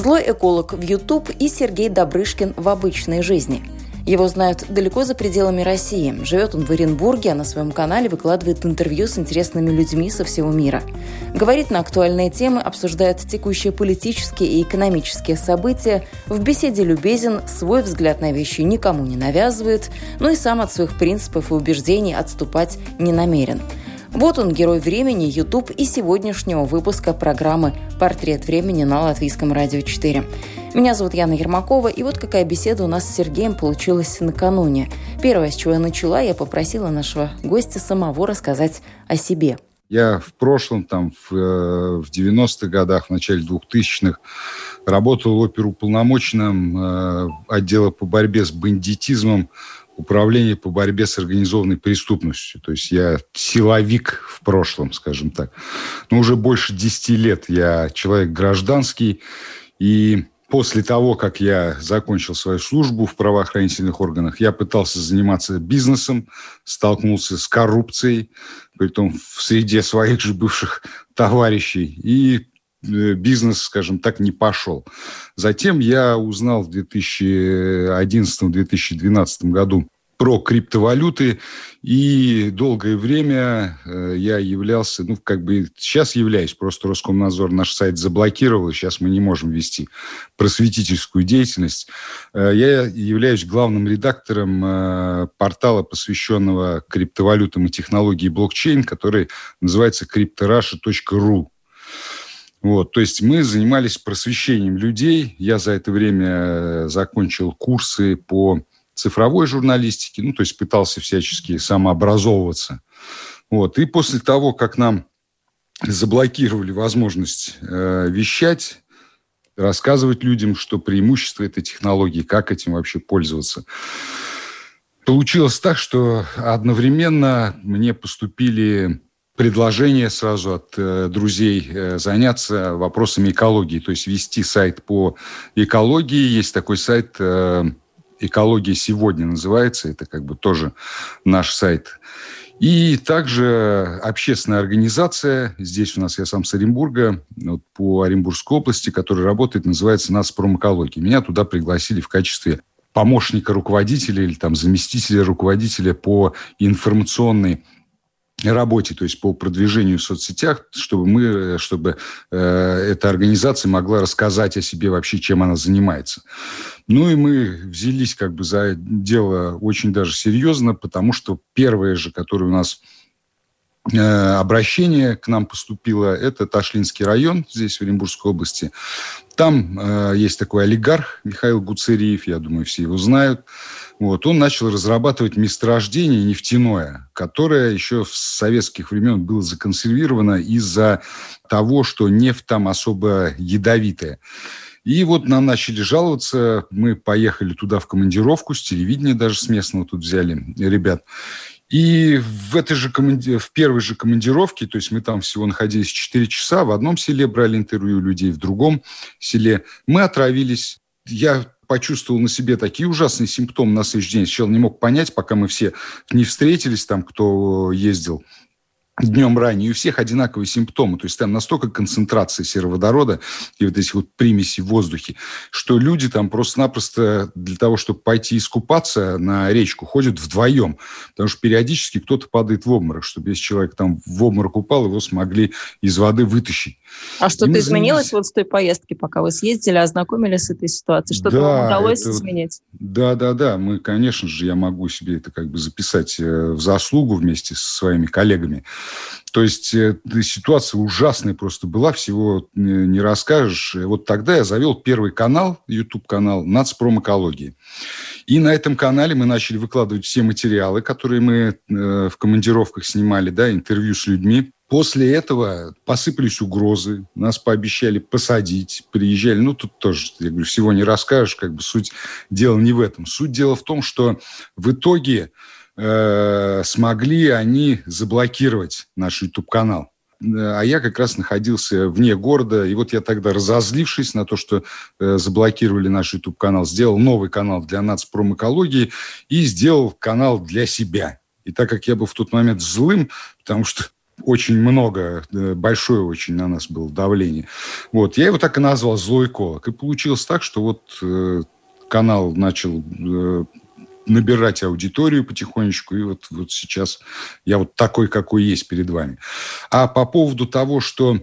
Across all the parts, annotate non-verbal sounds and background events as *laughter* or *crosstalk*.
Злой эколог в YouTube и Сергей Добрышкин в обычной жизни. Его знают далеко за пределами России. Живет он в Оренбурге, а на своем канале выкладывает интервью с интересными людьми со всего мира. Говорит на актуальные темы, обсуждает текущие политические и экономические события. В беседе любезен, свой взгляд на вещи никому не навязывает, но и сам от своих принципов и убеждений отступать не намерен. Вот он, герой времени, YouTube и сегодняшнего выпуска программы «Портрет времени» на Латвийском радио 4. Меня зовут Яна Ермакова, и вот какая беседа у нас с Сергеем получилась накануне. Первое, с чего я начала, я попросила нашего гостя самого рассказать о себе. Я в прошлом, там, в, э, в 90-х годах, в начале 2000-х, работал оперуполномоченным э, отдела по борьбе с бандитизмом управление по борьбе с организованной преступностью. То есть я силовик в прошлом, скажем так. Но уже больше 10 лет я человек гражданский. И после того, как я закончил свою службу в правоохранительных органах, я пытался заниматься бизнесом, столкнулся с коррупцией, при том в среде своих же бывших товарищей. И бизнес, скажем так, не пошел. Затем я узнал в 2011-2012 году про криптовалюты, и долгое время э, я являлся, ну, как бы сейчас являюсь, просто Роскомнадзор наш сайт заблокировал, сейчас мы не можем вести просветительскую деятельность. Э, я являюсь главным редактором портала, посвященного криптовалютам и технологии блокчейн, который называется cryptorussia.ru. Вот, то есть мы занимались просвещением людей. Я за это время э, закончил курсы по цифровой журналистике, ну, то есть пытался всячески самообразовываться. Вот, и после того, как нам заблокировали возможность э, вещать, рассказывать людям, что преимущество этой технологии, как этим вообще пользоваться. Получилось так, что одновременно мне поступили предложение сразу от э, друзей э, заняться вопросами экологии, то есть вести сайт по экологии. Есть такой сайт э, «Экология сегодня» называется, это как бы тоже наш сайт. И также общественная организация, здесь у нас я сам с Оренбурга, вот по Оренбургской области, которая работает, называется «Нацпромэкология». Меня туда пригласили в качестве помощника руководителя или там заместителя руководителя по информационной работе, то есть по продвижению в соцсетях, чтобы мы, чтобы э, эта организация могла рассказать о себе вообще, чем она занимается. Ну и мы взялись как бы за дело очень даже серьезно, потому что первое же, которое у нас э, обращение к нам поступило, это Ташлинский район здесь, в Оренбургской области. Там э, есть такой олигарх Михаил Гуцериев, я думаю, все его знают. Вот, он начал разрабатывать месторождение нефтяное, которое еще с советских времен было законсервировано из-за того, что нефть там особо ядовитая. И вот нам начали жаловаться, мы поехали туда в командировку, с телевидения даже с местного тут взяли ребят. И в, этой же команди... в первой же командировке, то есть мы там всего находились 4 часа, в одном селе брали интервью людей, в другом селе, мы отравились. Я почувствовал на себе такие ужасные симптомы на следующий день. Сначала не мог понять, пока мы все не встретились там, кто ездил днем ранее, у всех одинаковые симптомы. То есть там настолько концентрация сероводорода и вот этих вот примесей в воздухе, что люди там просто-напросто для того, чтобы пойти искупаться на речку, ходят вдвоем. Потому что периодически кто-то падает в обморок, чтобы если человек там в обморок упал, его смогли из воды вытащить. А что-то изменилось вот с той поездки, пока вы съездили, ознакомились с этой ситуацией? Что-то да, вам удалось это, изменить? Да, да, да. Мы, конечно же, я могу себе это как бы записать э, в заслугу вместе со своими коллегами. То есть э, ситуация ужасная просто была, всего не расскажешь. Вот тогда я завел первый канал, YouTube-канал «Нацпромэкологии». И на этом канале мы начали выкладывать все материалы, которые мы э, в командировках снимали, да, интервью с людьми, После этого посыпались угрозы, нас пообещали посадить, приезжали. Ну, тут тоже, я говорю, всего не расскажешь, как бы суть дела не в этом. Суть дела в том, что в итоге э, смогли они заблокировать наш YouTube-канал. А я как раз находился вне города, и вот я тогда, разозлившись на то, что э, заблокировали наш YouTube-канал, сделал новый канал для нацпромэкологии и сделал канал для себя. И так как я был в тот момент злым, потому что очень много, э, большое очень на нас было давление. Вот, я его так и назвал «Злой эколог». И получилось так, что вот э, канал начал э, набирать аудиторию потихонечку, и вот, вот сейчас я вот такой, какой есть перед вами. А по поводу того, что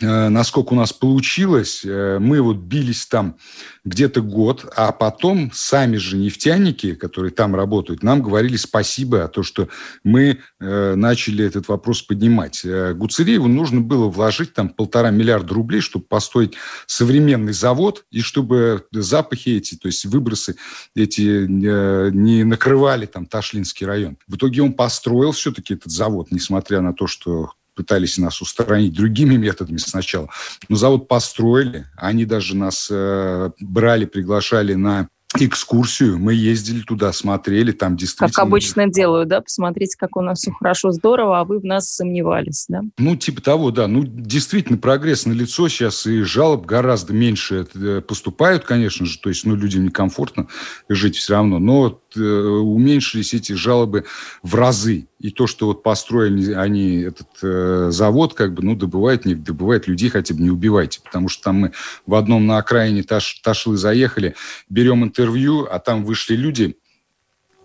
насколько у нас получилось, э, мы вот бились там где-то год, а потом сами же нефтяники, которые там работают, нам говорили спасибо, а то, что мы э, начали этот вопрос поднимать. Гуцериеву нужно было вложить там полтора миллиарда рублей, чтобы построить современный завод, и чтобы запахи эти, то есть выбросы эти не накрывали там Ташлинский район. В итоге он построил все-таки этот завод, несмотря на то, что пытались нас устранить другими методами сначала. Но завод построили, они даже нас э, брали, приглашали на экскурсию. Мы ездили туда, смотрели, там действительно... Как обычно делаю, да? Посмотреть, как у нас все хорошо, здорово, а вы в нас сомневались, да? Ну, типа того, да. Ну, действительно, прогресс на лицо сейчас, и жалоб гораздо меньше э, поступают, конечно же. То есть, ну, людям некомфортно жить все равно. Но э, уменьшились эти жалобы в разы. И то, что вот построили они этот э, завод, как бы, ну, добывает, не добывает людей, хотя бы не убивайте. Потому что там мы в одном на окраине Таш, Ташлы заехали, берем интервью, а там вышли люди,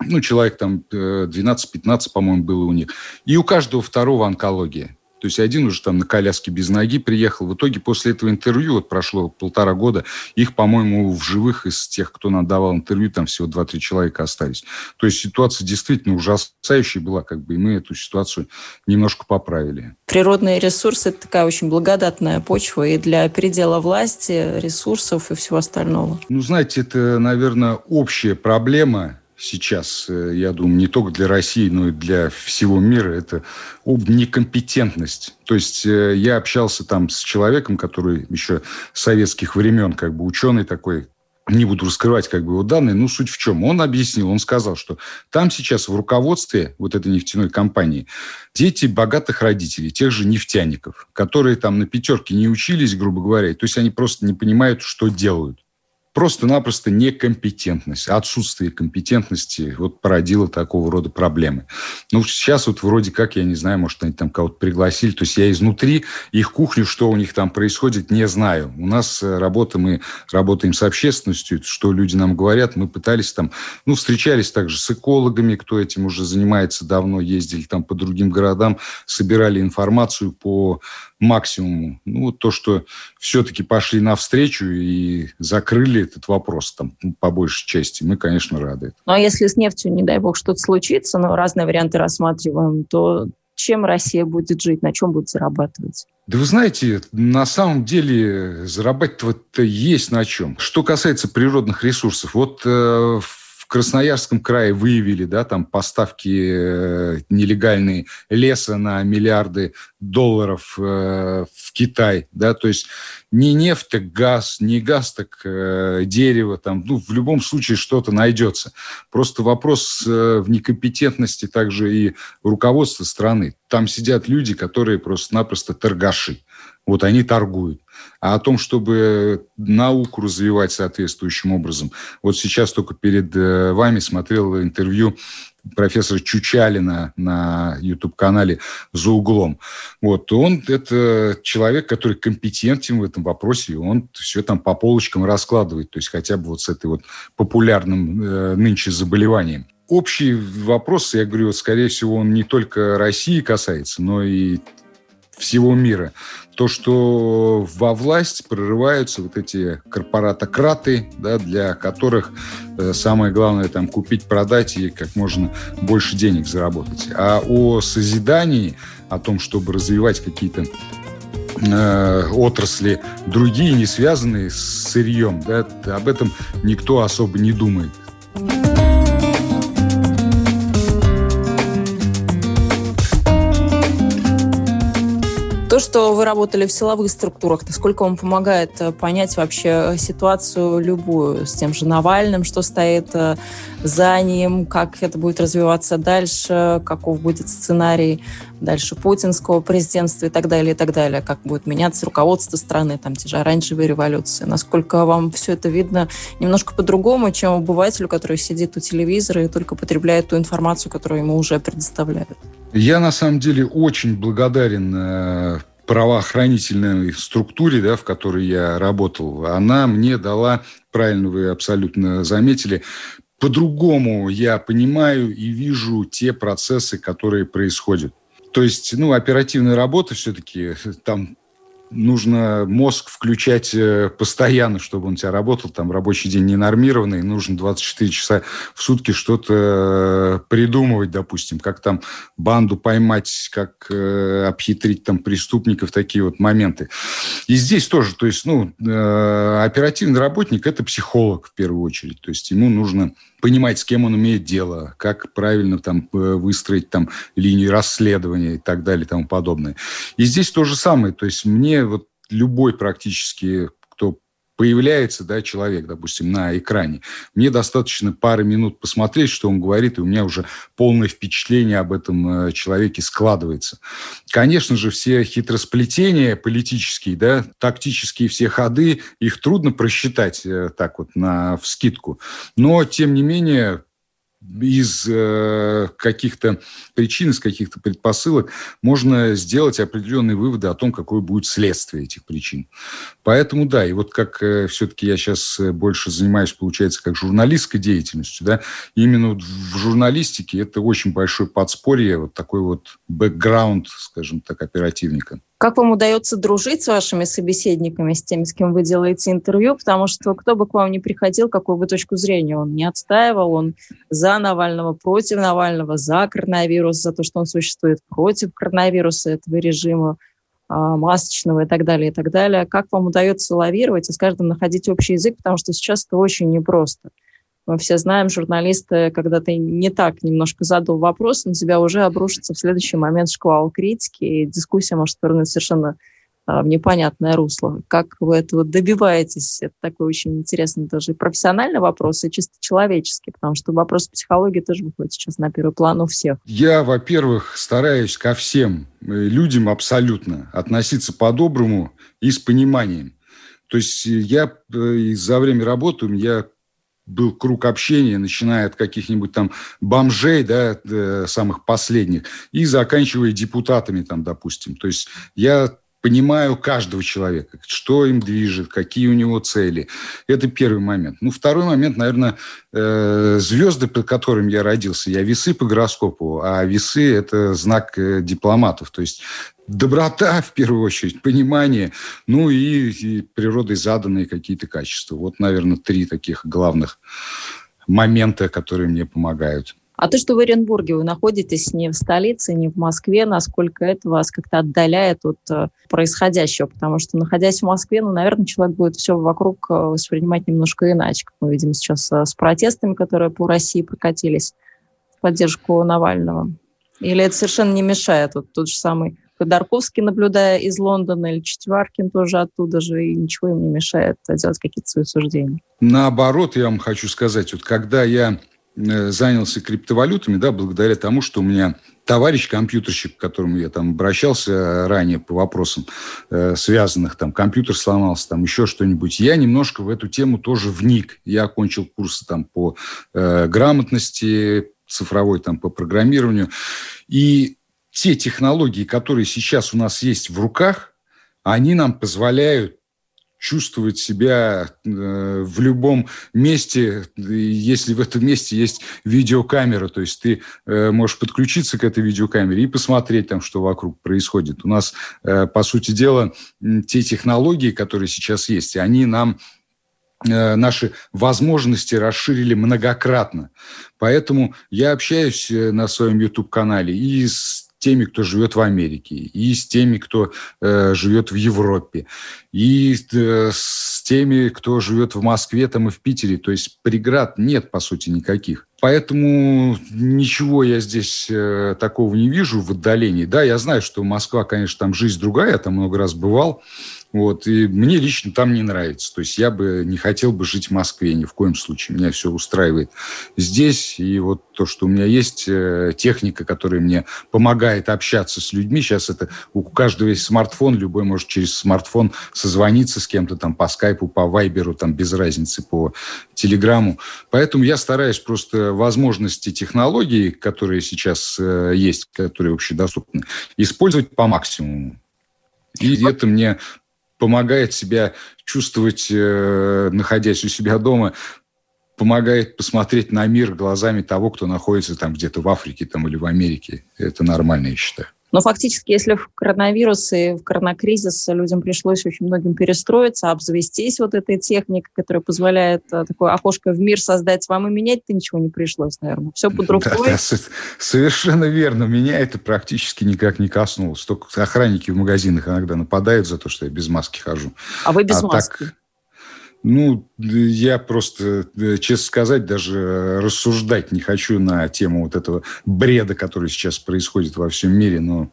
ну, человек там 12-15, э, по-моему, было у них. И у каждого второго онкология. То есть один уже там на коляске без ноги приехал. В итоге после этого интервью, вот прошло полтора года, их, по-моему, в живых из тех, кто нам давал интервью, там всего 2-3 человека остались. То есть ситуация действительно ужасающая была, как бы, и мы эту ситуацию немножко поправили. Природные ресурсы – это такая очень благодатная почва и для передела власти, ресурсов и всего остального. Ну, знаете, это, наверное, общая проблема сейчас, э, я думаю, не только для России, но и для всего мира, это об некомпетентность. То есть э, я общался там с человеком, который еще советских времен, как бы ученый такой, не буду раскрывать как бы его данные, но суть в чем. Он объяснил, он сказал, что там сейчас в руководстве вот этой нефтяной компании дети богатых родителей, тех же нефтяников, которые там на пятерке не учились, грубо говоря, то есть они просто не понимают, что делают просто-напросто некомпетентность, отсутствие компетентности вот породило такого рода проблемы. Ну, сейчас вот вроде как, я не знаю, может, они там кого-то пригласили, то есть я изнутри их кухню, что у них там происходит, не знаю. У нас э, работа, мы работаем с общественностью, что люди нам говорят, мы пытались там, ну, встречались также с экологами, кто этим уже занимается давно, ездили там по другим городам, собирали информацию по максимуму. Ну, то, что все-таки пошли навстречу и закрыли этот вопрос там по большей части, мы, конечно, рады. Ну, а если с нефтью, не дай бог, что-то случится, но разные варианты рассматриваем, то чем Россия будет жить, на чем будет зарабатывать? Да вы знаете, на самом деле зарабатывать-то есть на чем. Что касается природных ресурсов, вот э, в Красноярском крае выявили, да, там поставки э, нелегальные леса на миллиарды долларов э, в Китай, да, то есть не нефть, так газ, не газ, так э, дерево, там, ну, в любом случае что-то найдется. Просто вопрос э, в некомпетентности также и руководства страны. Там сидят люди, которые просто-напросто торгаши. Вот они торгуют. А о том, чтобы науку развивать соответствующим образом. Вот сейчас только перед э, вами смотрел интервью профессора Чучалина на YouTube-канале «За углом». Вот, он – это человек, который компетентен в этом вопросе, и он все там по полочкам раскладывает, то есть хотя бы вот с этой вот популярным э, нынче заболеванием. Общий вопрос, я говорю, вот, скорее всего, он не только России касается, но и всего мира. То, что во власть прорываются вот эти корпоратократы, да, для которых э, самое главное там купить, продать и как можно больше денег заработать. А о созидании, о том, чтобы развивать какие-то э, отрасли другие, не связанные с сырьем, да, об этом никто особо не думает. То, что вы работали в силовых структурах, насколько вам помогает э, понять вообще ситуацию любую с тем же Навальным, что стоит э, за ним, как это будет развиваться дальше, каков будет сценарий дальше путинского президентства и так далее, и так далее, как будет меняться руководство страны, там те же оранжевые революции. Насколько вам все это видно немножко по-другому, чем обывателю, который сидит у телевизора и только потребляет ту информацию, которую ему уже предоставляют? Я на самом деле очень благодарен э, правоохранительной структуре, да, в которой я работал, она мне дала, правильно вы абсолютно заметили, по-другому я понимаю и вижу те процессы, которые происходят. То есть, ну, оперативная работа все-таки, там нужно мозг включать э, постоянно, чтобы он у тебя работал. Там рабочий день ненормированный, нужно 24 часа в сутки что-то э, придумывать, допустим, как там банду поймать, как э, обхитрить там преступников, такие вот моменты. И здесь тоже, то есть, ну, оперативный работник – это психолог в первую очередь. То есть ему нужно понимать, с кем он имеет дело, как правильно там выстроить там линию расследования и так далее и тому подобное. И здесь то же самое. То есть мне вот любой практически, кто появляется да, человек, допустим, на экране, мне достаточно пары минут посмотреть, что он говорит, и у меня уже полное впечатление об этом э, человеке складывается. Конечно же, все хитросплетения политические, да, тактические все ходы, их трудно просчитать э, так вот на вскидку. Но, тем не менее, из э, каких-то причин, из каких-то предпосылок можно сделать определенные выводы о том, какое будет следствие этих причин. Поэтому да, и вот как э, все-таки я сейчас э, больше занимаюсь, получается, как журналистской деятельностью, да, именно в журналистике это очень большое подспорье, вот такой вот бэкграунд, скажем так, оперативника. Как вам удается дружить с вашими собеседниками, с теми, с кем вы делаете интервью? Потому что кто бы к вам ни приходил, какую бы точку зрения он не отстаивал, он за Навального, против Навального, за коронавирус, за то, что он существует против коронавируса, этого режима а, масочного и так далее, и так далее. Как вам удается лавировать и с каждым находить общий язык, потому что сейчас это очень непросто. Мы все знаем, журналисты, когда ты не так немножко задал вопрос, на тебя уже обрушится в следующий момент шквал критики, и дискуссия может повернуть совершенно а, в непонятное русло. Как вы этого добиваетесь? Это такой очень интересный даже и профессиональный вопрос, и чисто человеческий, потому что вопрос психологии тоже выходит сейчас на первый план у всех. Я, во-первых, стараюсь ко всем э, людям абсолютно относиться по-доброму и с пониманием. То есть я э, за время работы я был круг общения, начиная от каких-нибудь там бомжей, да, э, самых последних, и заканчивая депутатами там, допустим. То есть я понимаю каждого человека, что им движет, какие у него цели. Это первый момент. Ну, второй момент, наверное, э, звезды, под которыми я родился. Я весы по гороскопу, а весы – это знак э, дипломатов. То есть доброта, в первую очередь, понимание, ну и, и природой заданные какие-то качества. Вот, наверное, три таких главных момента, которые мне помогают. А то, что в Оренбурге вы находитесь не в столице, не в Москве, насколько это вас как-то отдаляет от э, происходящего? Потому что, находясь в Москве, ну, наверное, человек будет все вокруг э, воспринимать немножко иначе, как мы видим сейчас э, с протестами, которые по России прокатились в поддержку Навального. Или это совершенно не мешает? Вот тот же самый Ходорковский, наблюдая из Лондона, или Четваркин тоже оттуда же, и ничего им не мешает делать какие-то свои суждения. Наоборот, я вам хочу сказать, вот когда я занялся криптовалютами, да, благодаря тому, что у меня товарищ компьютерщик, к которому я там обращался ранее по вопросам э, связанных, там компьютер сломался, там еще что-нибудь, я немножко в эту тему тоже вник. Я окончил курсы там по э, грамотности цифровой, там по программированию. И те технологии, которые сейчас у нас есть в руках, они нам позволяют чувствовать себя э, в любом месте, если в этом месте есть видеокамера, то есть ты э, можешь подключиться к этой видеокамере и посмотреть там, что вокруг происходит. У нас, э, по сути дела, те технологии, которые сейчас есть, они нам наши возможности расширили многократно. Поэтому я общаюсь на своем YouTube-канале и с теми, кто живет в Америке, и с теми, кто э, живет в Европе, и э, с теми, кто живет в Москве там и в Питере. То есть преград нет, по сути, никаких. Поэтому ничего я здесь э, такого не вижу в отдалении. Да, я знаю, что Москва, конечно, там жизнь другая, я там много раз бывал. Вот, и мне лично там не нравится. То есть я бы не хотел бы жить в Москве ни в коем случае. Меня все устраивает здесь. И вот то, что у меня есть э, техника, которая мне помогает общаться с людьми. Сейчас это у каждого есть смартфон. Любой может через смартфон созвониться с кем-то там по скайпу, по вайберу, там без разницы, по телеграмму. Поэтому я стараюсь просто возможности технологий, которые сейчас э, есть, которые общедоступны, использовать по максимуму. И это мне помогает себя чувствовать, э, находясь у себя дома, помогает посмотреть на мир глазами того, кто находится там где-то в Африке там, или в Америке. Это нормально, я считаю. Но фактически, если в коронавирус и в коронакризис людям пришлось очень многим перестроиться, обзавестись вот этой техникой, которая позволяет э, такое окошко в мир создать, вам и менять-то ничего не пришлось, наверное. Все под рукой. *laughs* Да, да, совершенно верно. Меня это практически никак не коснулось. Только охранники в магазинах иногда нападают за то, что я без маски хожу. А вы без а маски? Так, ну, я просто, э, честно сказать, даже рассуждать не хочу на тему вот этого бреда, который сейчас происходит во всем мире, но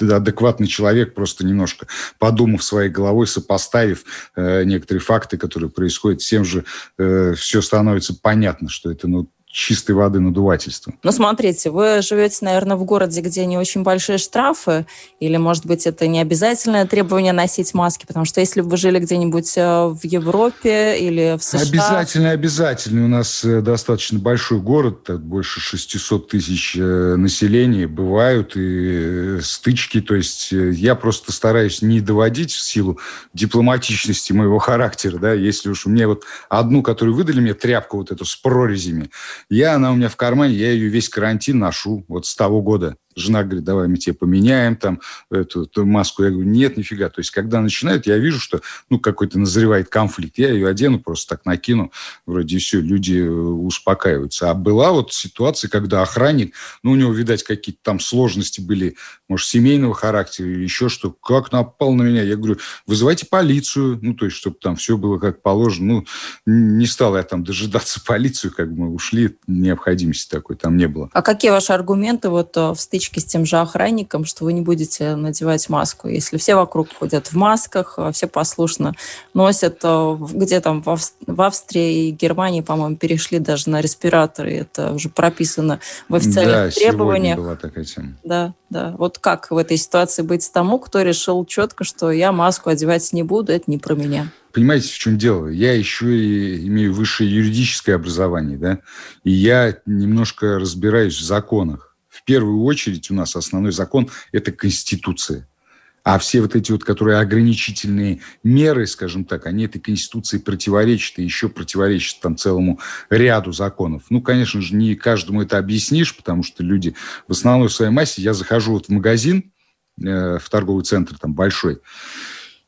адекватный человек, просто немножко подумав своей головой, сопоставив э, некоторые факты, которые происходят, всем же э, все становится понятно, что это ну, чистой воды надувательство. Ну, смотрите, вы живете, наверное, в городе, где не очень большие штрафы, или, может быть, это не обязательное требование носить маски, потому что если бы вы жили где-нибудь э, в Европе или в США... Обязательно, обязательно. У нас э, достаточно большой город, больше 600 тысяч э, населения, бывают и стычки, то есть я просто стараюсь не доводить в силу дипломатичности моего *laughs* характера, да, если уж у меня вот одну, которую выдали мне, тряпку вот эту с прорезями, я, она у меня в кармане, я ее весь карантин ношу, вот с того года. Жена говорит, давай мы тебе поменяем там эту, эту маску. Я говорю, нет, нифига. То есть, когда начинают, я вижу, что ну, какой-то назревает конфликт. Я ее одену, просто так накину. Вроде все, люди э, успокаиваются. А была вот ситуация, когда охранник, ну, у него, видать, какие-то там сложности были, может, семейного характера или еще что. Как напал на меня? Я говорю, вызывайте полицию. Ну, то есть, чтобы там все было как положено. Ну, не стал я там дожидаться *laughs* полицию, как мы ушли. Необходимости такой там не было. А какие ваши аргументы вот э, в стычке стычки с тем же охранником, что вы не будете надевать маску. Если все вокруг ходят в масках, э, все послушно носят, э, где там в Австрии и Германии, по-моему, перешли даже на респираторы, это уже прописано в официальных да, требованиях. была такая тема. Да, да. Вот как в этой ситуации быть тому, кто решил четко, что я маску одевать не буду, это не про меня понимаете, в чем дело? Я еще и имею высшее юридическое образование, да, и я немножко разбираюсь в законах первую очередь у нас основной закон – это Конституция. А все вот эти вот, которые ограничительные меры, скажем так, они этой Конституции противоречат и еще противоречат там целому ряду законов. Ну, конечно же, не каждому это объяснишь, потому что люди в основной своей массе... Я захожу вот в магазин, э, в торговый центр там большой,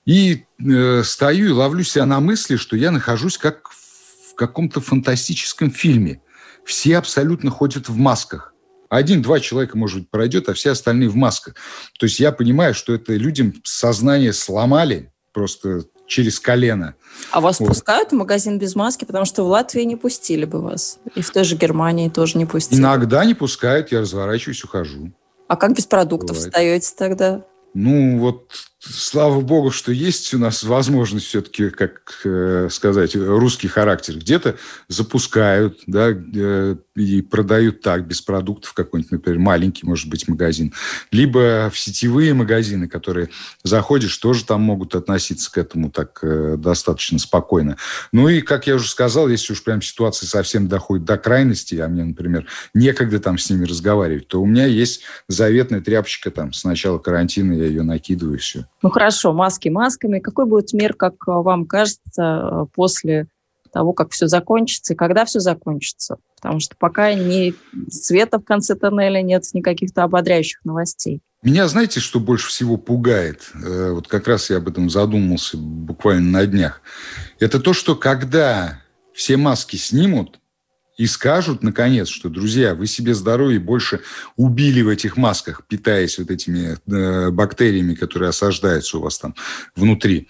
и э, стою и ловлю себя на мысли, что я нахожусь как в каком-то фантастическом фильме. Все абсолютно ходят в масках. Один-два человека, может быть, пройдет, а все остальные в масках. То есть я понимаю, что это людям сознание сломали просто через колено. А вас вот. пускают в магазин без маски? Потому что в Латвии не пустили бы вас. И в той же Германии тоже не пустили. Иногда не пускают, я разворачиваюсь, ухожу. А как без продуктов Бывает. встаете тогда? Ну, вот слава богу, что есть у нас возможность все-таки, как э, сказать, русский характер. Где-то запускают, да, э, и продают так, без продуктов какой-нибудь, например, маленький, может быть, магазин. Либо в сетевые магазины, которые заходишь, тоже там могут относиться к этому так э, достаточно спокойно. Ну и, как я уже сказал, если уж прям ситуация совсем доходит до крайности, а мне, например, некогда там с ними разговаривать, то у меня есть заветная тряпочка там с начала карантина, я ее накидываю, все. Ну хорошо, маски масками. Какой будет мир, как э, вам кажется, э, после того, как все закончится и когда все закончится? Потому что пока ни света в конце тоннеля нет, ни каких-то ободряющих новостей. Меня, знаете, что больше всего пугает? Э, вот как раз я об этом задумался буквально на днях. Это то, что когда все маски снимут, и скажут, наконец, что, друзья, вы себе здоровье больше убили в этих масках, питаясь вот этими э, бактериями, которые осаждаются у вас там внутри.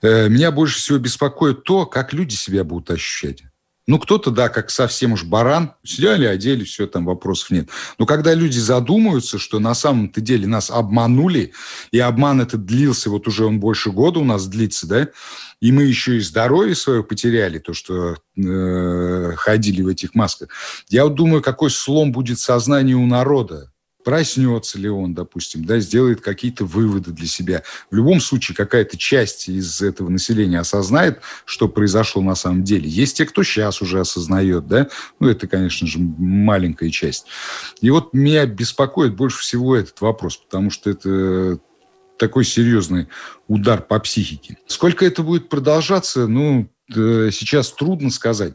Э, меня больше всего беспокоит то, как люди себя будут ощущать. Ну, кто-то, да, как совсем уж баран, сняли, одели, все, там вопросов нет. Но когда люди задумаются, что на самом-то деле нас обманули, и обман этот длился, вот уже он больше года у нас длится, да, и мы еще и здоровье свое потеряли, то, что э, ходили в этих масках. Я вот думаю, какой слом будет сознание у народа проснется ли он, допустим, да, сделает какие-то выводы для себя. В любом случае, какая-то часть из этого населения осознает, что произошло на самом деле. Есть те, кто сейчас уже осознает, да, ну, это, конечно же, маленькая часть. И вот меня беспокоит больше всего этот вопрос, потому что это такой серьезный удар по психике. Сколько это будет продолжаться, ну, сейчас трудно сказать.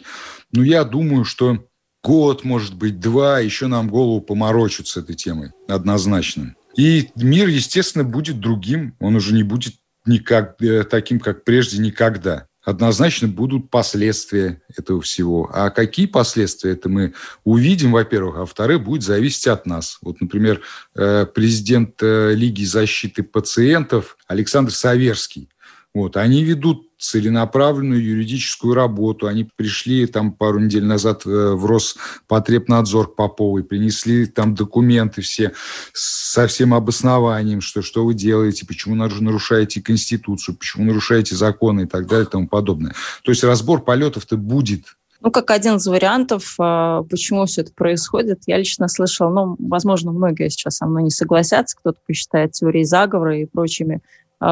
Но я думаю, что год, может быть, два, еще нам голову поморочат с этой темой, однозначно. И мир, естественно, будет другим. Он уже не будет никак, э, таким, как прежде, никогда. Однозначно будут последствия этого всего. А какие последствия, это мы увидим, во-первых. А во-вторых, будет зависеть от нас. Вот, например, э, президент э, Лиги защиты пациентов Александр Саверский. Вот, они ведут целенаправленную юридическую работу. Они пришли там пару недель назад э, в Роспотребнадзор к Поповой, принесли там документы все со всем обоснованием, что, что вы делаете, почему нарушаете Конституцию, почему нарушаете законы и так далее и тому подобное. То есть разбор полетов-то будет. Ну, как один из вариантов, а, почему все это происходит, я лично слышала, ну, возможно, многие сейчас со мной не согласятся, кто-то посчитает теорией заговора и прочими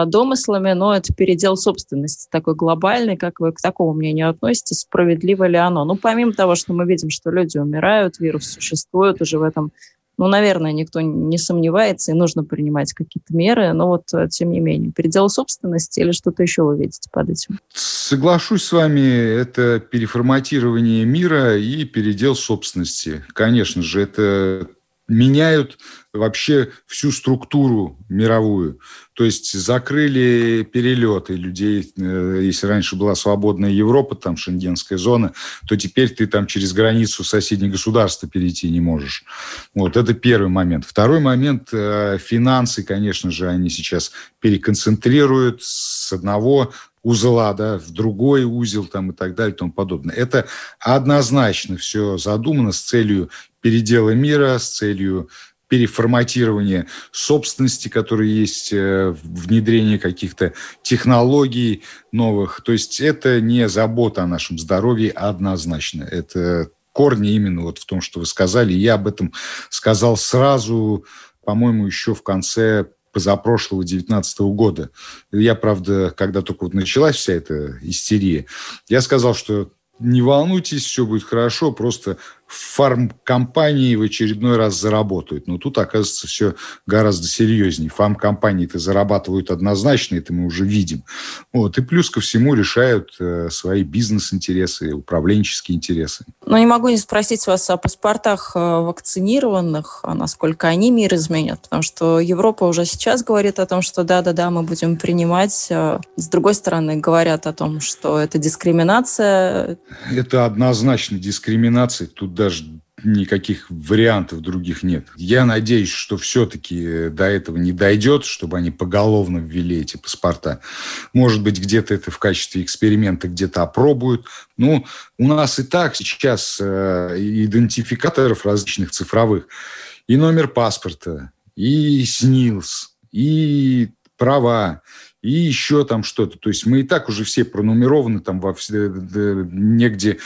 домыслами, но это передел собственности такой глобальный, как вы к такому мнению относитесь, справедливо ли оно? Ну, помимо того, что мы видим, что люди умирают, вирус существует уже в этом, ну, наверное, никто не сомневается, и нужно принимать какие-то меры, но вот, э, тем не менее, передел собственности или что-то еще вы видите под этим? Соглашусь с вами, это переформатирование мира и передел собственности. Конечно же, это меняют вообще всю структуру мировую. То есть закрыли перелеты людей. Э, если раньше была свободная Европа, там шенгенская зона, то теперь ты там через границу соседних государства перейти не можешь. Вот это первый момент. Второй момент э, – финансы, конечно же, они сейчас переконцентрируют с одного узла, да, в другой узел там и так далее и тому подобное. Это однозначно все задумано с целью передела мира, с целью переформатирования собственности, которые есть, э, внедрение каких-то технологий новых. То есть это не забота о нашем здоровье однозначно. Это корни именно вот в том, что вы сказали. Я об этом сказал сразу, по-моему, еще в конце позапрошлого 19 года. Я, правда, когда только вот началась вся эта истерия, я сказал, что не волнуйтесь, все будет хорошо, просто фармкомпании в очередной раз заработают. Но тут, оказывается, все гораздо серьезнее. Фармкомпании-то зарабатывают однозначно, это мы уже видим. Вот. И плюс ко всему решают э, свои бизнес-интересы, управленческие интересы. Но не могу не спросить вас о паспортах э, вакцинированных, а насколько они мир изменят, потому что Европа уже сейчас говорит о том, что да-да-да, мы будем принимать. Э, с другой стороны, говорят о том, что это дискриминация. Это однозначно дискриминация. Тут даже никаких вариантов других нет. Я надеюсь, что все-таки до этого не дойдет, чтобы они поголовно ввели эти паспорта. Может быть, где-то это в качестве эксперимента где-то опробуют. Ну, у нас и так сейчас э, идентификаторов различных цифровых. И номер паспорта, и СНИЛС, и права, и еще там что-то. То есть мы и так уже все пронумерованы там во все, негде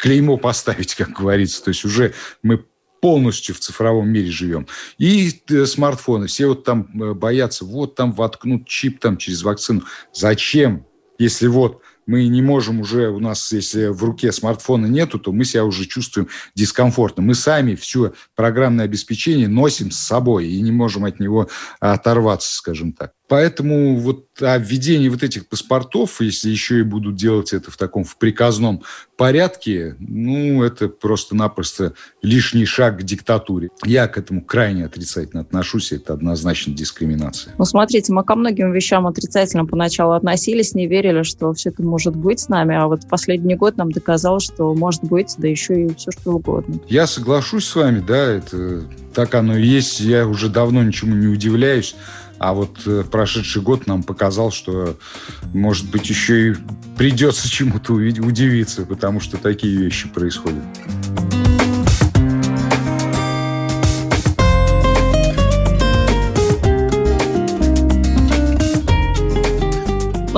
клеймо поставить, как говорится. То есть уже мы полностью в цифровом мире живем. И э, смартфоны. Все вот там э, боятся, вот там воткнут чип там через вакцину. Зачем? Если вот мы не можем уже, у нас, если в руке смартфона нету, то мы себя уже чувствуем дискомфортно. Мы сами все программное обеспечение носим с собой и не можем от него оторваться, скажем так. Поэтому вот о введении вот этих паспортов, если еще и будут делать это в таком в приказном порядке, ну, это просто-напросто лишний шаг к диктатуре. Я к этому крайне отрицательно отношусь, это однозначно дискриминация. Ну, смотрите, мы ко многим вещам отрицательно поначалу относились, не верили, что все это может быть с нами, а вот последний год нам доказал, что может быть, да еще и все что угодно. Я соглашусь с вами, да, это так оно и есть, я уже давно ничему не удивляюсь. А вот э, прошедший год нам показал, что, может быть, еще и придется чему-то удивиться, потому что такие вещи происходят.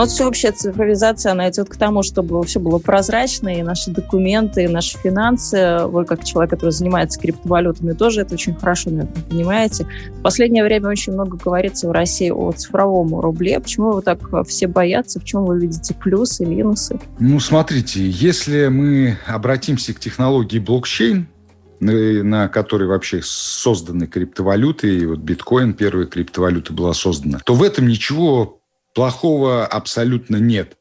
Вот всеобщая цифровизация, она идет к тому, чтобы все было прозрачно, и наши документы, и наши финансы. Вы, как человек, который занимается криптовалютами, тоже это очень хорошо, наверное, понимаете. В последнее время очень много говорится в России о цифровом рубле. Почему вы так все боятся? В чем вы видите плюсы, минусы? Ну, смотрите, если мы обратимся к технологии блокчейн, на которой вообще созданы криптовалюты, и вот биткоин, первая криптовалюта была создана, то в этом ничего плохого абсолютно нет.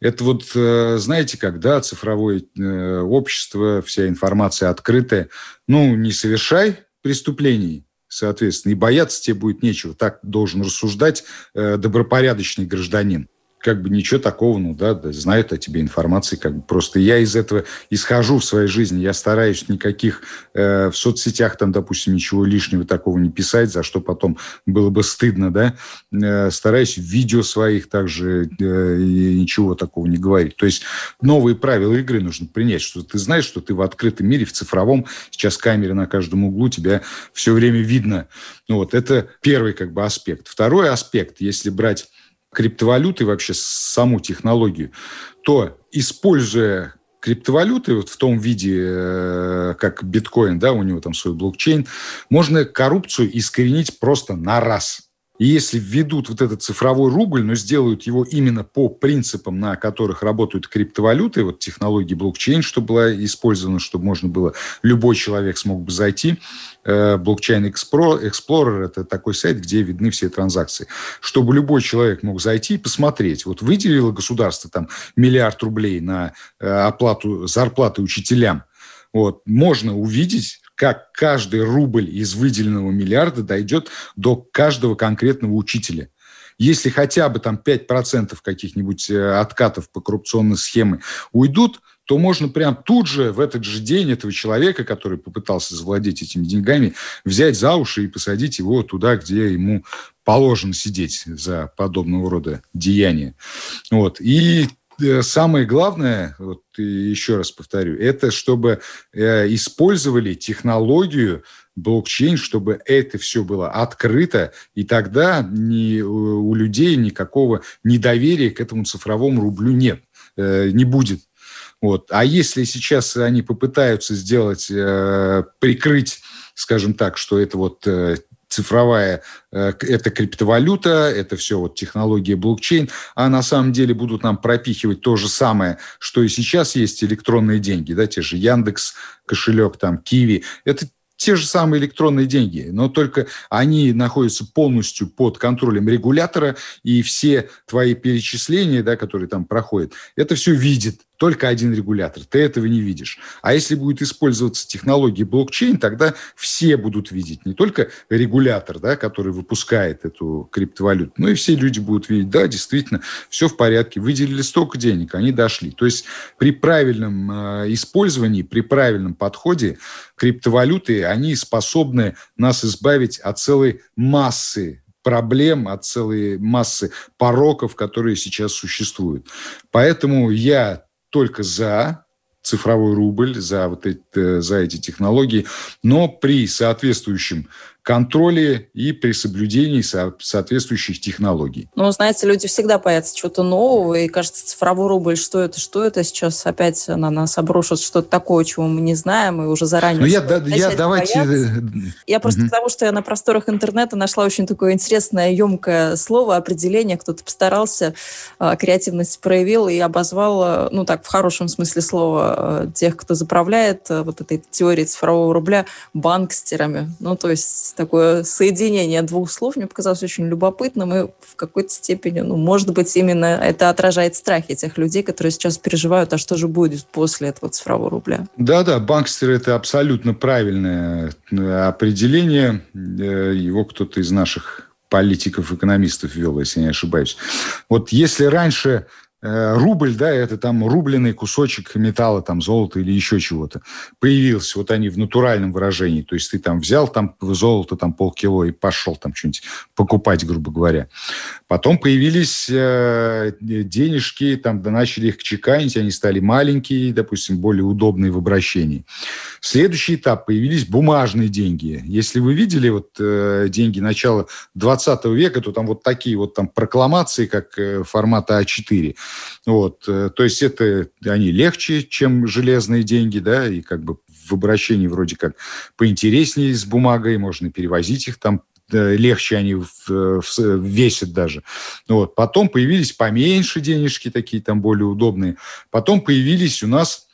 Это вот, э, знаете, когда цифровое э, общество, вся информация открытая, ну, не совершай преступлений, соответственно, и бояться тебе будет нечего. Так должен рассуждать э, добропорядочный гражданин как бы ничего такого, ну да, да, знают о тебе информации, как бы просто я из этого исхожу в своей жизни, я стараюсь никаких э, в соцсетях там, допустим, ничего лишнего такого не писать, за что потом было бы стыдно, да, э, стараюсь в видео своих также э, ничего такого не говорить. То есть новые правила игры нужно принять, что ты знаешь, что ты в открытом мире, в цифровом, сейчас камеры на каждом углу, тебя все время видно. Ну вот, это первый как бы аспект. Второй аспект, если брать криптовалюты, вообще саму технологию, то, используя криптовалюты вот в том виде, э, как биткоин, да, у него там свой блокчейн, можно коррупцию искоренить просто на раз. И если введут вот этот цифровой рубль, но сделают его именно по принципам, на которых работают криптовалюты, вот технологии блокчейн, чтобы была использована, чтобы можно было, любой человек смог бы зайти, э, блокчейн Explorer – это такой сайт, где видны все транзакции. Чтобы любой человек мог зайти и посмотреть. Вот выделило государство там миллиард рублей на э, оплату зарплаты учителям. Вот, можно увидеть, как каждый рубль из выделенного миллиарда дойдет до каждого конкретного учителя. Если хотя бы там 5% каких-нибудь э, откатов по коррупционной схеме уйдут, то можно прям тут же, в этот же день этого человека, который попытался завладеть этими деньгами, взять за уши и посадить его туда, где ему положено сидеть за подобного рода деяния. Вот. И самое главное, вот еще раз повторю, это чтобы э, использовали технологию блокчейн, чтобы это все было открыто, и тогда ни, у людей никакого недоверия к этому цифровому рублю нет, э, не будет. Вот. А если сейчас они попытаются сделать, прикрыть, скажем так, что это вот цифровая, э, это криптовалюта, это все вот технология блокчейн, а на самом деле будут нам пропихивать то же самое, что и сейчас есть электронные деньги, да, те же Яндекс, кошелек, там, Киви. Это те же самые электронные деньги, но только они находятся полностью под контролем регулятора, и все твои перечисления, да, которые там проходят, это все видит только один регулятор. Ты этого не видишь. А если будет использоваться технология блокчейн, тогда все будут видеть. Не только регулятор, да, который выпускает эту криптовалюту, но и все люди будут видеть, да, действительно, все в порядке. Выделили столько денег, они дошли. То есть при правильном э, использовании, при правильном подходе криптовалюты, они способны нас избавить от целой массы проблем, от целой массы пороков, которые сейчас существуют. Поэтому я только за цифровой рубль, за, вот эти, за эти технологии, но при соответствующем контроле и при соблюдении со- соответствующих технологий. Ну, знаете, люди всегда боятся чего-то нового, и кажется, цифровой рубль, что это, что это, сейчас опять на нас обрушат что-то такое, чего мы не знаем, и уже заранее... Ну, я, да, я давайте... Бояться. Я просто угу. потому, что я на просторах интернета нашла очень такое интересное, емкое слово, определение, кто-то постарался, а, креативность проявил и обозвал, а, ну, так, в хорошем смысле слова, а, тех, кто заправляет вот этой теорией цифрового рубля банкстерами. Ну, то есть такое соединение двух слов мне показалось очень любопытным и в какой-то степени, ну, может быть, именно это отражает страхи тех людей, которые сейчас переживают, а что же будет после этого цифрового рубля. Да-да, банкстер – это абсолютно правильное э, определение. Э, его кто-то из наших политиков, экономистов вел, если не ошибаюсь. Вот если раньше рубль, да, это там рубленый кусочек металла, там, золота или еще чего-то. Появился, вот они в натуральном выражении. То есть ты там взял там золото, там полкило и пошел там что-нибудь покупать, грубо говоря. Потом появились э, денежки, там, да, начали их чеканить, они стали маленькие, допустим, более удобные в обращении. Следующий этап, появились бумажные деньги. Если вы видели вот э, деньги начала 20 века, то там вот такие вот там прокламации, как э, формата А4. Вот, э, то есть это они легче, чем железные деньги, да, и как бы в обращении вроде как поинтереснее с бумагой, можно перевозить их там легче они весят даже. Вот. Потом появились поменьше денежки, такие там более удобные. Потом появились у нас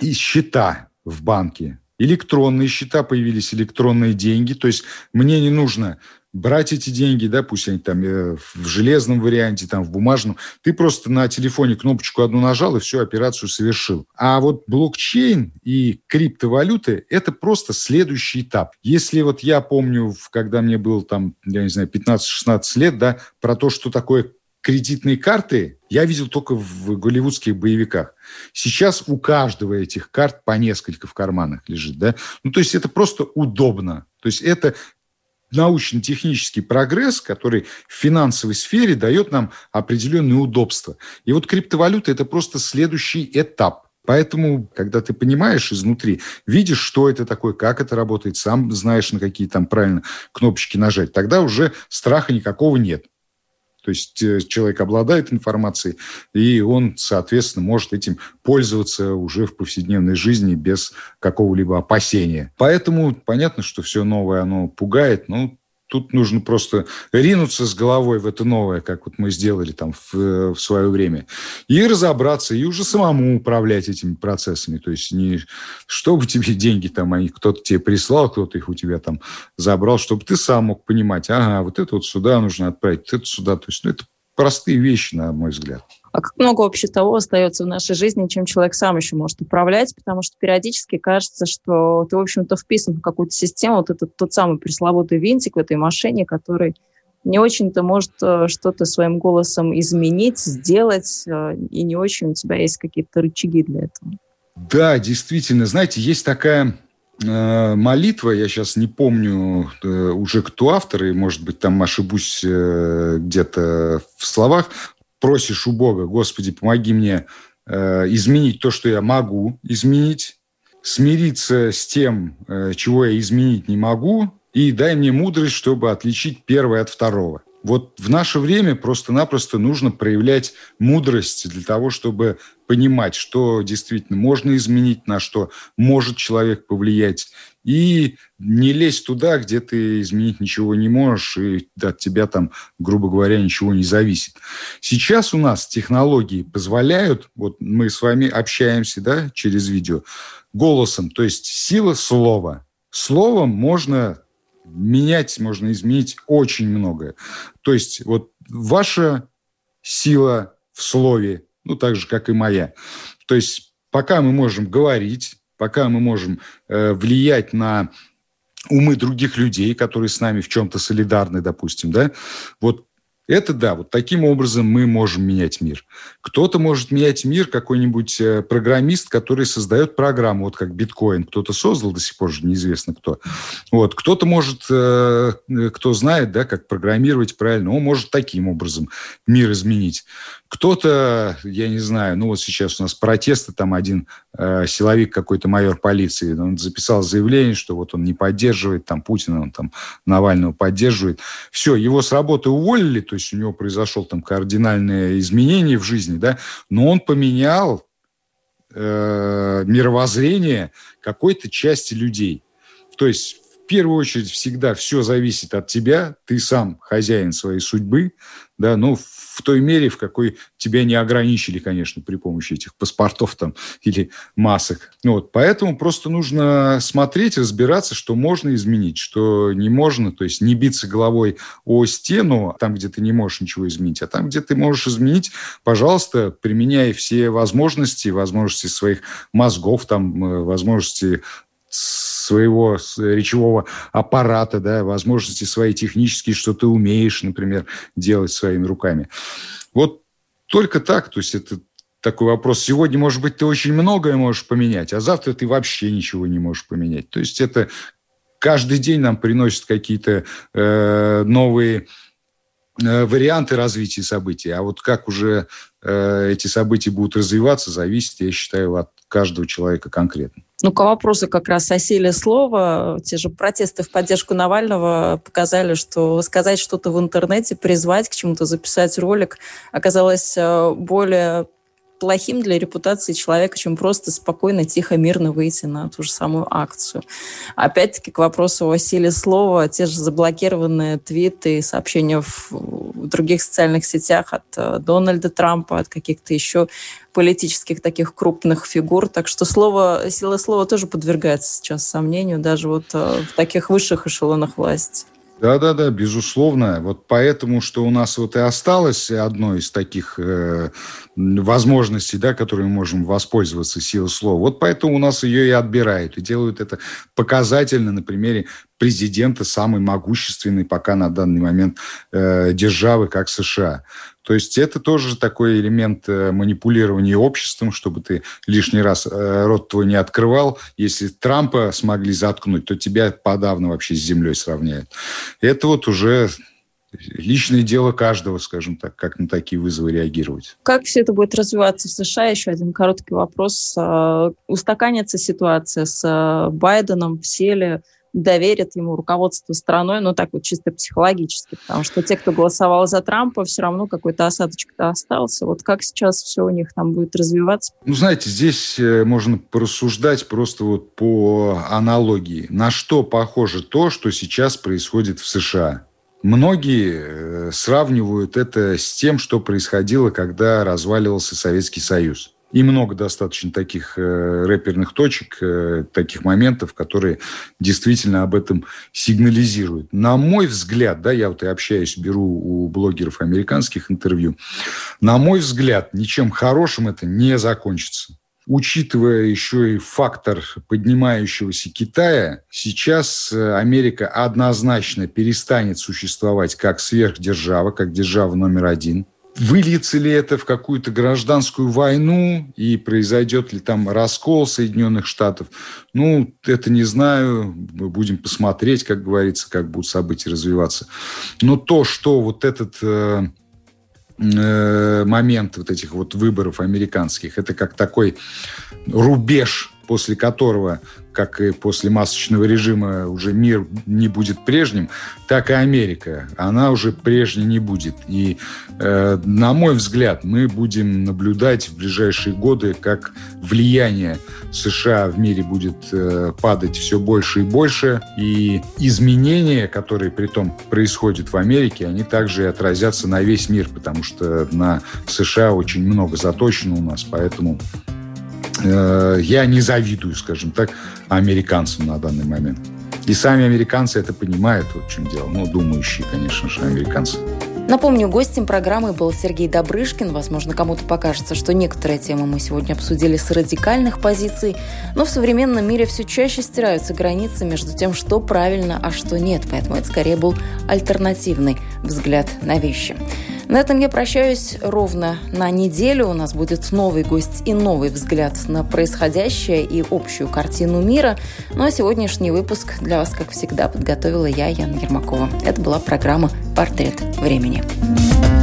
и счета в банке. Электронные счета появились, электронные деньги. То есть мне не нужно брать эти деньги, да, пусть они там э, в железном варианте, там в бумажном, ты просто на телефоне кнопочку одну нажал и всю операцию совершил. А вот блокчейн и криптовалюты – это просто следующий этап. Если вот я помню, когда мне было там, я не знаю, 15-16 лет, да, про то, что такое кредитные карты, я видел только в голливудских боевиках. Сейчас у каждого этих карт по несколько в карманах лежит, да. Ну, то есть это просто удобно. То есть это научно-технический прогресс, который в финансовой сфере дает нам определенные удобства. И вот криптовалюта – это просто следующий этап. Поэтому, когда ты понимаешь изнутри, видишь, что это такое, как это работает, сам знаешь, на какие там правильно кнопочки нажать, тогда уже страха никакого нет. То есть э, человек обладает информацией, и он, соответственно, может этим пользоваться уже в повседневной жизни без какого-либо опасения. Поэтому понятно, что все новое, оно пугает, но тут нужно просто ринуться с головой в это новое, как вот мы сделали там в, э, в свое время, и разобраться, и уже самому управлять этими процессами. То есть не чтобы тебе деньги там, они кто-то тебе прислал, кто-то их у тебя там забрал, чтобы ты сам мог понимать, ага, вот это вот сюда нужно отправить, это сюда. То есть ну, это простые вещи, на мой взгляд. А как много вообще того остается в нашей жизни, чем человек сам еще может управлять, потому что периодически кажется, что ты, в общем-то, вписан в какую-то систему, вот этот тот самый пресловутый винтик в этой машине, который не очень-то может э, что-то своим голосом изменить, сделать, э, и не очень у тебя есть какие-то рычаги для этого. Да, действительно. Знаете, есть такая э, молитва, я сейчас не помню уже кто автор, и, может быть, там ошибусь где-то в словах, просишь у Бога, Господи, помоги мне э, изменить то, что я могу изменить, смириться с тем, э, чего я изменить не могу, и дай мне мудрость, чтобы отличить первое от второго. Вот в наше время просто-напросто нужно проявлять мудрость для того, чтобы понимать, что действительно можно изменить, на что может человек повлиять, и не лезть туда, где ты изменить ничего не можешь, и от тебя там, грубо говоря, ничего не зависит. Сейчас у нас технологии позволяют, вот мы с вами общаемся да, через видео, голосом, то есть сила слова. Словом можно менять, можно изменить очень многое. То есть вот ваша сила в слове, ну так же, как и моя. То есть пока мы можем говорить, пока мы можем э, влиять на умы других людей, которые с нами в чем-то солидарны, допустим, да, вот это да, вот таким образом мы можем менять мир. Кто-то может менять мир, какой-нибудь э, программист, который создает программу, вот как биткоин. Кто-то создал, до сих пор же неизвестно кто. Вот. Кто-то может, э, кто знает, да, как программировать правильно, он может таким образом мир изменить. Кто-то, я не знаю, ну вот сейчас у нас протесты, там один э, силовик какой-то майор полиции, он записал заявление, что вот он не поддерживает там Путина, он там Навального поддерживает. Все, его с работы уволили, то есть у него произошел там кардинальное изменение в жизни, да, но он поменял э, мировоззрение какой-то части людей. То есть первую очередь всегда все зависит от тебя, ты сам хозяин своей судьбы, да, ну, в той мере, в какой тебя не ограничили, конечно, при помощи этих паспортов там или масок. Ну, вот, поэтому просто нужно смотреть, разбираться, что можно изменить, что не можно, то есть не биться головой о стену там, где ты не можешь ничего изменить, а там, где ты можешь изменить, пожалуйста, применяй все возможности, возможности своих мозгов, там, э, возможности своего речевого аппарата, да, возможности свои технические, что ты умеешь, например, делать своими руками. Вот только так, то есть это такой вопрос. Сегодня, может быть, ты очень многое можешь поменять, а завтра ты вообще ничего не можешь поменять. То есть это каждый день нам приносят какие-то э, новые э, варианты развития событий. А вот как уже э, эти события будут развиваться, зависит, я считаю, от каждого человека конкретно. Ну, к вопросу как раз о силе слова. Те же протесты в поддержку Навального показали, что сказать что-то в интернете, призвать к чему-то, записать ролик оказалось э, более плохим для репутации человека, чем просто спокойно, тихо, мирно выйти на ту же самую акцию. Опять-таки, к вопросу о силе слова, те же заблокированные твиты и сообщения в, других социальных сетях от э, Дональда Трампа, от каких-то еще политических таких крупных фигур. Так что слово, сила слова тоже подвергается сейчас сомнению, даже вот э, в таких высших эшелонах власти. Да-да-да, безусловно. Вот поэтому, что у нас вот и осталось одно из таких э, возможностей, да, которые мы можем воспользоваться силой слова. Вот поэтому у нас ее и отбирают. И делают это показательно на примере президента самой могущественной пока на данный момент э, державы, как США. То есть это тоже такой элемент э, манипулирования обществом, чтобы ты лишний раз э, рот твой не открывал. Если Трампа смогли заткнуть, то тебя подавно вообще с землей сравняют. Это вот уже личное дело каждого, скажем так, как на такие вызовы реагировать. Как все это будет развиваться в США? Еще один короткий вопрос. А, устаканится ситуация с Байденом в селе? Доверят ему руководство страной, ну так вот чисто психологически, потому что те, кто голосовал за Трампа, все равно какой-то осадочек-то остался. Вот как сейчас все у них там будет развиваться? Ну, знаете, здесь э, можно порассуждать просто вот по аналогии. На что похоже то, что сейчас происходит в США? Многие э, сравнивают это с тем, что происходило, когда разваливался Советский Союз. И много достаточно таких э, рэперных точек, э, таких моментов, которые действительно об этом сигнализируют. На мой взгляд, да, я вот и общаюсь, беру у блогеров американских интервью, на мой взгляд, ничем хорошим это не закончится. Учитывая еще и фактор поднимающегося Китая, сейчас э, Америка однозначно перестанет существовать как сверхдержава, как держава номер один – Выльется ли это в какую-то гражданскую войну и произойдет ли там раскол Соединенных Штатов? Ну, это не знаю. Мы будем посмотреть, как говорится, как будут события развиваться. Но то, что вот этот э, э, момент вот этих вот выборов американских, это как такой рубеж, после которого как и после масочного режима уже мир не будет прежним, так и Америка, она уже прежней не будет. И, э, на мой взгляд, мы будем наблюдать в ближайшие годы, как влияние США в мире будет э, падать все больше и больше, и изменения, которые при том происходят в Америке, они также и отразятся на весь мир, потому что на США очень много заточено у нас, поэтому я не завидую, скажем так, американцам на данный момент. И сами американцы это понимают, вот в чем дело. Ну, думающие, конечно же, американцы. Напомню, гостем программы был Сергей Добрышкин. Возможно, кому-то покажется, что некоторые темы мы сегодня обсудили с радикальных позиций, но в современном мире все чаще стираются границы между тем, что правильно, а что нет. Поэтому это скорее был альтернативный взгляд на вещи. На этом я прощаюсь ровно на неделю. У нас будет новый гость и новый взгляд на происходящее и общую картину мира. Ну а сегодняшний выпуск для вас, как всегда, подготовила я, Яна Ермакова. Это была программа «Портрет времени». Latvija!